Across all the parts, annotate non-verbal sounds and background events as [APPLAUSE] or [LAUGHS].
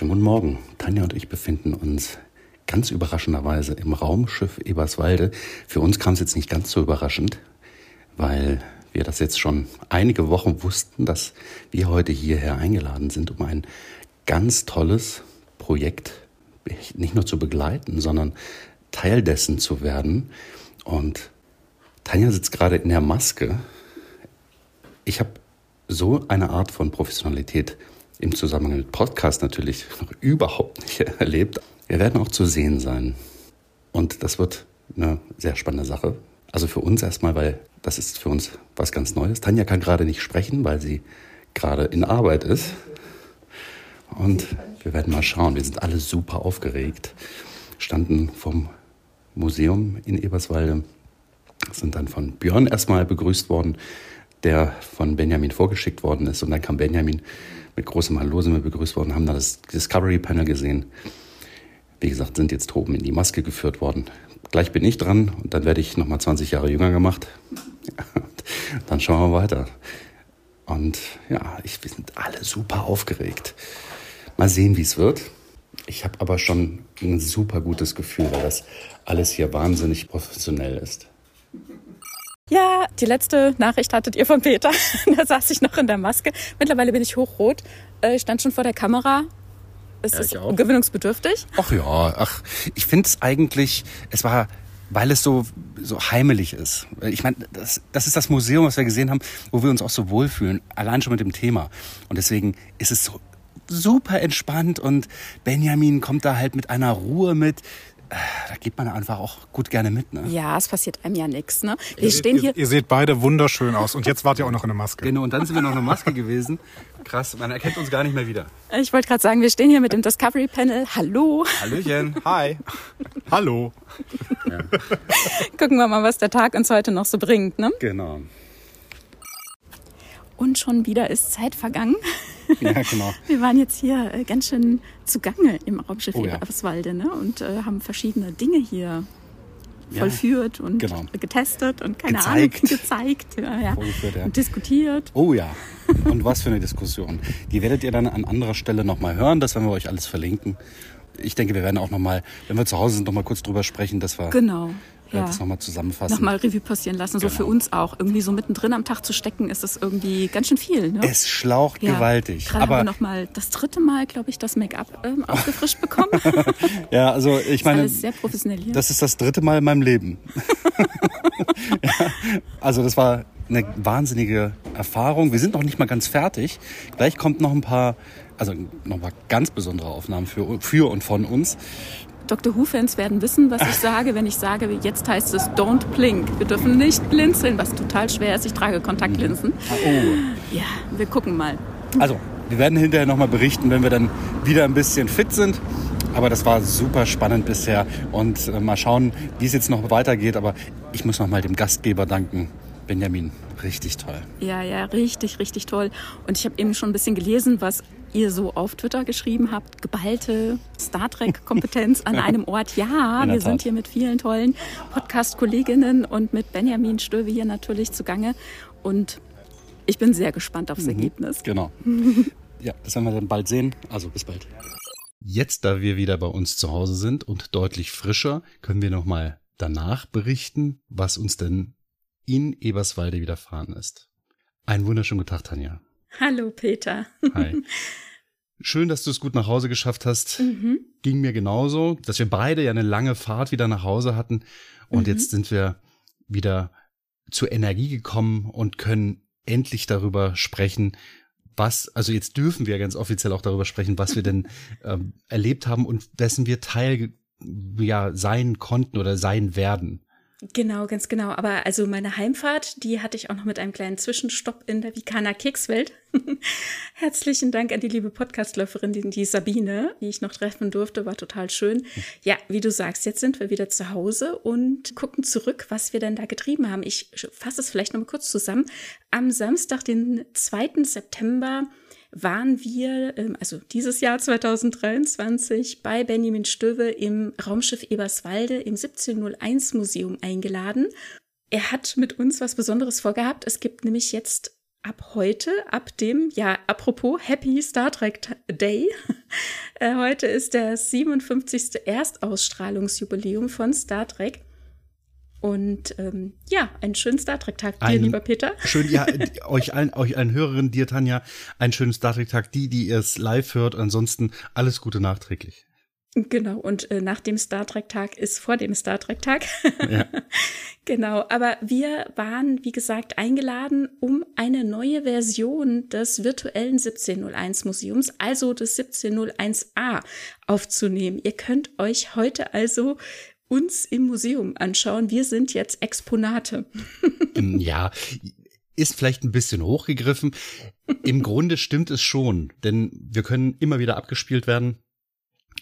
schönen guten Morgen. Tanja und ich befinden uns ganz überraschenderweise im Raumschiff Eberswalde. Für uns kam es jetzt nicht ganz so überraschend, weil wir das jetzt schon einige Wochen wussten, dass wir heute hierher eingeladen sind, um ein ganz tolles Projekt nicht nur zu begleiten, sondern Teil dessen zu werden. Und Tanja sitzt gerade in der Maske. Ich habe so eine Art von Professionalität im Zusammenhang mit Podcast natürlich noch überhaupt nicht [LAUGHS] erlebt. Wir werden auch zu sehen sein. Und das wird eine sehr spannende Sache. Also für uns erstmal, weil das ist für uns was ganz Neues. Tanja kann gerade nicht sprechen, weil sie gerade in Arbeit ist. Und wir werden mal schauen. Wir sind alle super aufgeregt. Standen vom Museum in Eberswalde, sind dann von Björn erstmal begrüßt worden, der von Benjamin vorgeschickt worden ist. Und dann kam Benjamin mit großem Hallo sind wir begrüßt worden, haben dann das Discovery Panel gesehen. Wie gesagt, sind jetzt oben in die Maske geführt worden. Gleich bin ich dran und dann werde ich nochmal 20 Jahre jünger gemacht. [LAUGHS] dann schauen wir weiter. Und ja, ich, wir sind alle super aufgeregt. Mal sehen, wie es wird. Ich habe aber schon ein super gutes Gefühl, weil das alles hier wahnsinnig professionell ist. Ja, die letzte Nachricht hattet ihr von Peter. [LAUGHS] da saß ich noch in der Maske. Mittlerweile bin ich hochrot. Äh, ich stand schon vor der Kamera. Ist ja, es gewöhnungsbedürftig? Ach ja, ach, ich finde es eigentlich, es war, weil es so, so heimelig ist. Ich meine, das, das ist das Museum, was wir gesehen haben, wo wir uns auch so wohlfühlen, allein schon mit dem Thema. Und deswegen ist es so super entspannt und Benjamin kommt da halt mit einer Ruhe mit da geht man einfach auch gut gerne mit. Ne? Ja, es passiert einem ja nichts. Ne? Wir ihr stehen seht, hier. Ihr, ihr, seht beide wunderschön aus und jetzt wart ihr auch noch in der Maske. Genau, und dann sind wir noch in der Maske gewesen. Krass, man erkennt uns gar nicht mehr wieder. Ich wollte gerade sagen, wir stehen hier mit dem Discovery Panel. Hallo. Hallöchen. Hi. Hallo. Ja. Gucken wir mal, was der Tag uns heute noch so bringt. Ne? Genau. Und schon wieder ist Zeit vergangen. Ja, genau. [LAUGHS] Wir waren jetzt hier äh, ganz schön zugange im Raumschiff oh, Eberswalde ne? und äh, haben verschiedene Dinge hier ja, vollführt und genau. getestet und keine gezeigt. Ahnung, [LAUGHS] gezeigt ja, ja. ja. und diskutiert. Oh ja, und was für eine Diskussion. Die werdet ihr dann an anderer Stelle nochmal hören, das werden wir euch alles verlinken. Ich denke, wir werden auch nochmal, wenn wir zu Hause sind, nochmal kurz drüber sprechen, dass wir genau ja. das nochmal zusammenfassen. Nochmal Revue passieren lassen, genau. so für uns auch. Irgendwie so mittendrin am Tag zu stecken, ist das irgendwie ganz schön viel. Ne? Es schlaucht ja. gewaltig. Gerade aber haben wir nochmal das dritte Mal, glaube ich, das Make-up ähm, aufgefrischt bekommen. [LAUGHS] ja, also ich meine, alles sehr professionell hier. das ist das dritte Mal in meinem Leben. [LAUGHS] ja, also das war eine wahnsinnige Erfahrung. Wir sind noch nicht mal ganz fertig. Gleich kommt noch ein paar, also noch ein paar ganz besondere Aufnahmen für, für und von uns. Dr. Who-Fans werden wissen, was ich sage, wenn ich sage, jetzt heißt es Don't blink. Wir dürfen nicht blinzeln, was total schwer ist. Ich trage Kontaktlinsen. Ah, oh. Ja, wir gucken mal. Also, wir werden hinterher nochmal berichten, wenn wir dann wieder ein bisschen fit sind. Aber das war super spannend bisher und äh, mal schauen, wie es jetzt noch weitergeht. Aber ich muss nochmal dem Gastgeber danken. Benjamin, richtig toll. Ja, ja, richtig, richtig toll. Und ich habe eben schon ein bisschen gelesen, was ihr so auf Twitter geschrieben habt, geballte Star Trek-Kompetenz an [LAUGHS] einem Ort. Ja, wir Tat. sind hier mit vielen tollen Podcast-Kolleginnen und mit Benjamin Stöwe hier natürlich zugange. Und ich bin sehr gespannt aufs mhm, Ergebnis. Genau. [LAUGHS] ja, das werden wir dann bald sehen. Also bis bald. Jetzt, da wir wieder bei uns zu Hause sind und deutlich frischer, können wir nochmal danach berichten, was uns denn in Eberswalde widerfahren ist. Einen wunderschönen guten Tag, Tanja. Hallo Peter. Hi. Schön, dass du es gut nach Hause geschafft hast. Mhm. Ging mir genauso, dass wir beide ja eine lange Fahrt wieder nach Hause hatten. Und mhm. jetzt sind wir wieder zur Energie gekommen und können endlich darüber sprechen, was, also jetzt dürfen wir ganz offiziell auch darüber sprechen, was wir denn [LAUGHS] ähm, erlebt haben und dessen wir Teil ja sein konnten oder sein werden. Genau, ganz genau. Aber also meine Heimfahrt, die hatte ich auch noch mit einem kleinen Zwischenstopp in der Vikaner Kekswelt. [LAUGHS] Herzlichen Dank an die liebe Podcastläuferin, die, die Sabine, die ich noch treffen durfte, war total schön. Ja, wie du sagst, jetzt sind wir wieder zu Hause und gucken zurück, was wir denn da getrieben haben. Ich fasse es vielleicht noch mal kurz zusammen. Am Samstag, den 2. September, waren wir, ähm, also dieses Jahr 2023, bei Benjamin Stöwe im Raumschiff Eberswalde im 1701 Museum eingeladen. Er hat mit uns was Besonderes vorgehabt. Es gibt nämlich jetzt ab heute, ab dem, ja, apropos Happy Star Trek Day. [LAUGHS] Äh, heute ist der 57. Erstausstrahlungsjubiläum von Star Trek. Und ähm, ja, einen schönen Star Trek-Tag dir, Einen lieber Peter. Schön, ja, [LAUGHS] euch allen, euch allen Hörerinnen, dir, Tanja, einen schönen Star Trek-Tag. Die, die ihr es live hört, ansonsten alles Gute nachträglich. Genau, und äh, nach dem Star Trek-Tag ist vor dem Star Trek-Tag. Ja. [LAUGHS] genau, aber wir waren, wie gesagt, eingeladen, um eine neue Version des virtuellen 1701 Museums, also des 1701a, aufzunehmen. Ihr könnt euch heute also uns im Museum anschauen. Wir sind jetzt Exponate. [LAUGHS] ja, ist vielleicht ein bisschen hochgegriffen. Im Grunde stimmt es schon, denn wir können immer wieder abgespielt werden.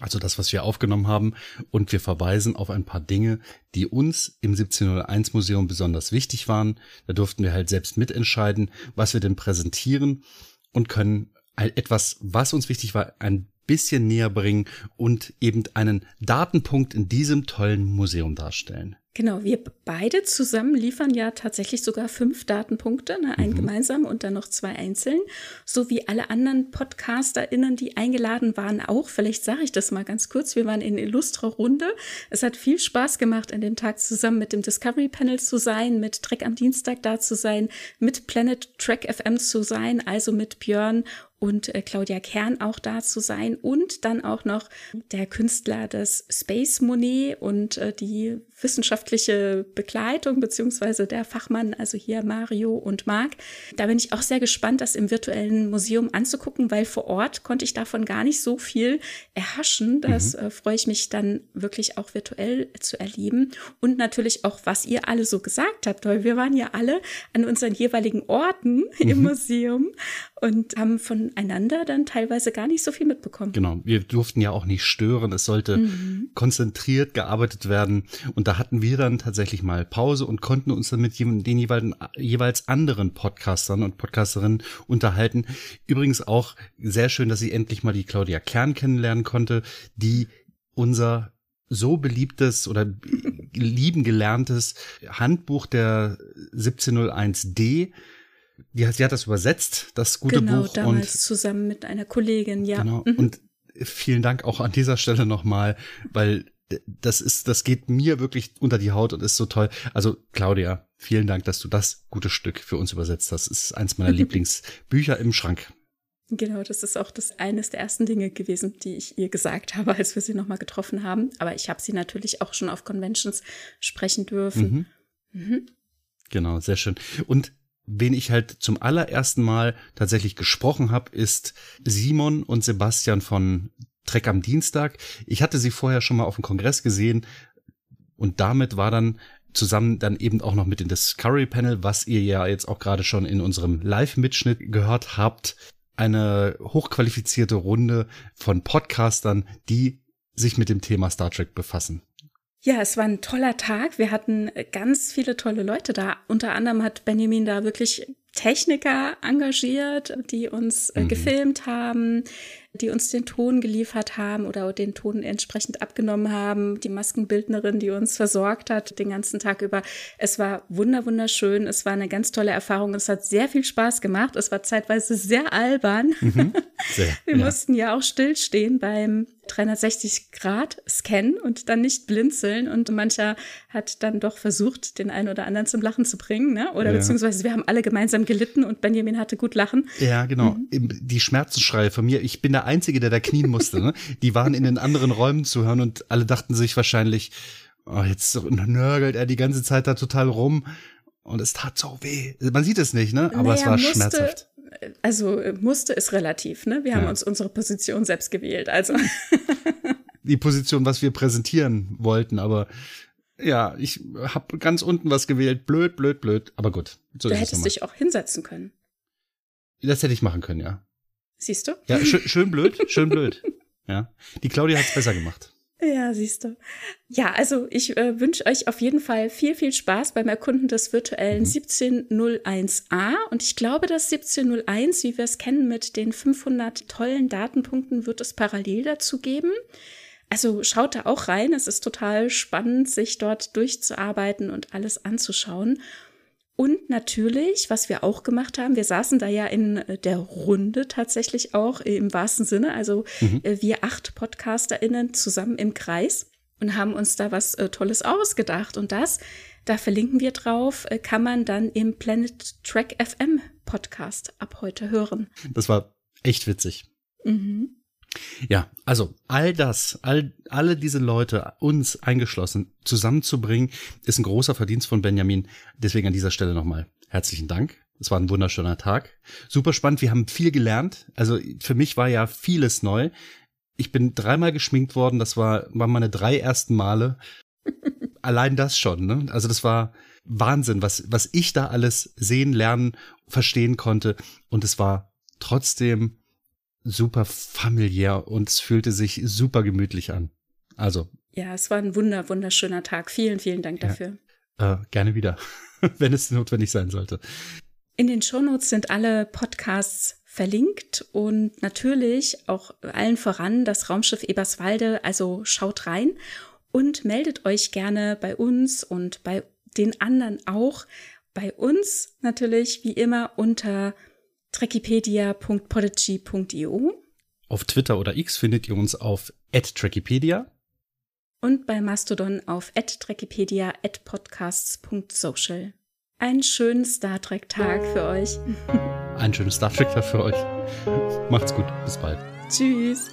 Also das, was wir aufgenommen haben. Und wir verweisen auf ein paar Dinge, die uns im 1701 Museum besonders wichtig waren. Da durften wir halt selbst mitentscheiden, was wir denn präsentieren und können etwas, was uns wichtig war, ein bisschen näher bringen und eben einen Datenpunkt in diesem tollen Museum darstellen. Genau, wir beide zusammen liefern ja tatsächlich sogar fünf Datenpunkte, ne, ein mhm. gemeinsam und dann noch zwei einzeln, so wie alle anderen PodcasterInnen, die eingeladen waren, auch. Vielleicht sage ich das mal ganz kurz. Wir waren in illustrer Runde. Es hat viel Spaß gemacht, an dem Tag zusammen mit dem Discovery Panel zu sein, mit Trek am Dienstag da zu sein, mit Planet Trek FM zu sein, also mit Björn und äh, Claudia Kern auch da zu sein und dann auch noch der Künstler des Space Monet und äh, die wissenschaftliche Begleitung beziehungsweise der Fachmann, also hier Mario und Marc. Da bin ich auch sehr gespannt, das im virtuellen Museum anzugucken, weil vor Ort konnte ich davon gar nicht so viel erhaschen. Das mhm. äh, freue ich mich dann wirklich auch virtuell zu erleben und natürlich auch, was ihr alle so gesagt habt, weil wir waren ja alle an unseren jeweiligen Orten mhm. im Museum und haben voneinander dann teilweise gar nicht so viel mitbekommen. Genau, wir durften ja auch nicht stören. Es sollte mhm. konzentriert gearbeitet werden. Und da hatten wir dann tatsächlich mal Pause und konnten uns dann mit den jeweils, jeweils anderen Podcastern und Podcasterinnen unterhalten. Übrigens auch sehr schön, dass ich endlich mal die Claudia Kern kennenlernen konnte, die unser so beliebtes oder lieben gelerntes Handbuch der 1701D die, sie hat das übersetzt, das gute genau, Buch. Genau, damals und, zusammen mit einer Kollegin, ja. Genau. Mhm. Und vielen Dank auch an dieser Stelle nochmal, weil das ist, das geht mir wirklich unter die Haut und ist so toll. Also Claudia, vielen Dank, dass du das gute Stück für uns übersetzt hast. Das ist eins meiner Lieblingsbücher im Schrank. Genau, das ist auch das eines der ersten Dinge gewesen, die ich ihr gesagt habe, als wir sie nochmal getroffen haben. Aber ich habe sie natürlich auch schon auf Conventions sprechen dürfen. Mhm. Mhm. Genau, sehr schön. Und wen ich halt zum allerersten Mal tatsächlich gesprochen habe, ist Simon und Sebastian von Trek am Dienstag. Ich hatte sie vorher schon mal auf dem Kongress gesehen und damit war dann zusammen dann eben auch noch mit dem Discovery Panel, was ihr ja jetzt auch gerade schon in unserem Live-Mitschnitt gehört habt, eine hochqualifizierte Runde von Podcastern, die sich mit dem Thema Star Trek befassen. Ja, es war ein toller Tag. Wir hatten ganz viele tolle Leute da. Unter anderem hat Benjamin da wirklich Techniker engagiert, die uns äh, mhm. gefilmt haben die uns den Ton geliefert haben oder den Ton entsprechend abgenommen haben, die Maskenbildnerin, die uns versorgt hat den ganzen Tag über. Es war wunder wunderschön, es war eine ganz tolle Erfahrung, es hat sehr viel Spaß gemacht, es war zeitweise sehr albern. Mhm, [LAUGHS] sehr, Wir ja. mussten ja auch stillstehen beim 360 Grad Scan und dann nicht blinzeln und mancher hat dann doch versucht, den einen oder anderen zum Lachen zu bringen, ne? Oder ja. beziehungsweise wir haben alle gemeinsam gelitten und Benjamin hatte gut lachen. Ja, genau. Mhm. Die Schmerzensschreie von mir, ich bin der Einzige, der da knien musste. Ne? Die waren in den anderen Räumen zu hören und alle dachten sich wahrscheinlich, oh, jetzt nörgelt er die ganze Zeit da total rum. Und es tat so weh. Man sieht es nicht, ne? Aber naja, es war musste, schmerzhaft. Also musste ist relativ, ne? Wir haben ja. uns unsere Position selbst gewählt. Also [LAUGHS] die Position, was wir präsentieren wollten, aber ja, ich habe ganz unten was gewählt. Blöd, blöd, blöd. Aber gut. So du hättest dich auch hinsetzen können. Das hätte ich machen können, ja. Siehst du? Ja, schön, [LAUGHS] schön blöd, schön blöd. Ja. Die Claudia hat's besser gemacht. Ja, siehst du. Ja, also ich äh, wünsche euch auf jeden Fall viel, viel Spaß beim Erkunden des virtuellen mhm. 1701a. Und ich glaube, das 1701, wie wir es kennen mit den 500 tollen Datenpunkten, wird es parallel dazu geben. Also schaut da auch rein. Es ist total spannend, sich dort durchzuarbeiten und alles anzuschauen. Und natürlich, was wir auch gemacht haben, wir saßen da ja in äh, der Runde tatsächlich auch im wahrsten Sinne, also mhm. Äh, wir acht PodcasterInnen zusammen im Kreis und haben uns da was äh, Tolles ausgedacht. Und das, da verlinken wir drauf, kann man dann im Planet Track FM Podcast ab heute hören. Das war echt witzig. Mhm. Ja, also all das, all, alle diese Leute, uns eingeschlossen, zusammenzubringen, ist ein großer Verdienst von Benjamin. Deswegen an dieser Stelle nochmal herzlichen Dank. Es war ein wunderschöner Tag. Super spannend. Wir haben viel gelernt. Also für mich war ja vieles neu. Ich bin dreimal geschminkt worden. Das war, waren meine drei ersten Male. [LAUGHS] Allein das schon, ne? Also das war Wahnsinn, was, was ich da alles sehen, lernen, verstehen konnte. Und es war trotzdem super familiär und es fühlte sich super gemütlich an. Also. Ja, es war ein wunder, wunderschöner Tag. Vielen, vielen Dank dafür. Ja, äh, gerne wieder, [LAUGHS] wenn es notwendig sein sollte. In den Shownotes sind alle Podcasts verlinkt und natürlich auch allen voran das Raumschiff Eberswalde. Also schaut rein und meldet euch gerne bei uns und bei den anderen auch. Bei uns natürlich wie immer unter trackipedia.podigy.io. Auf Twitter oder X findet ihr uns auf @trackipedia und bei Mastodon auf @trackipedia @podcasts.social. Einen schönen Star Trek Tag für euch. Einen schönen Star Trek Tag für euch. Macht's gut, bis bald. Tschüss.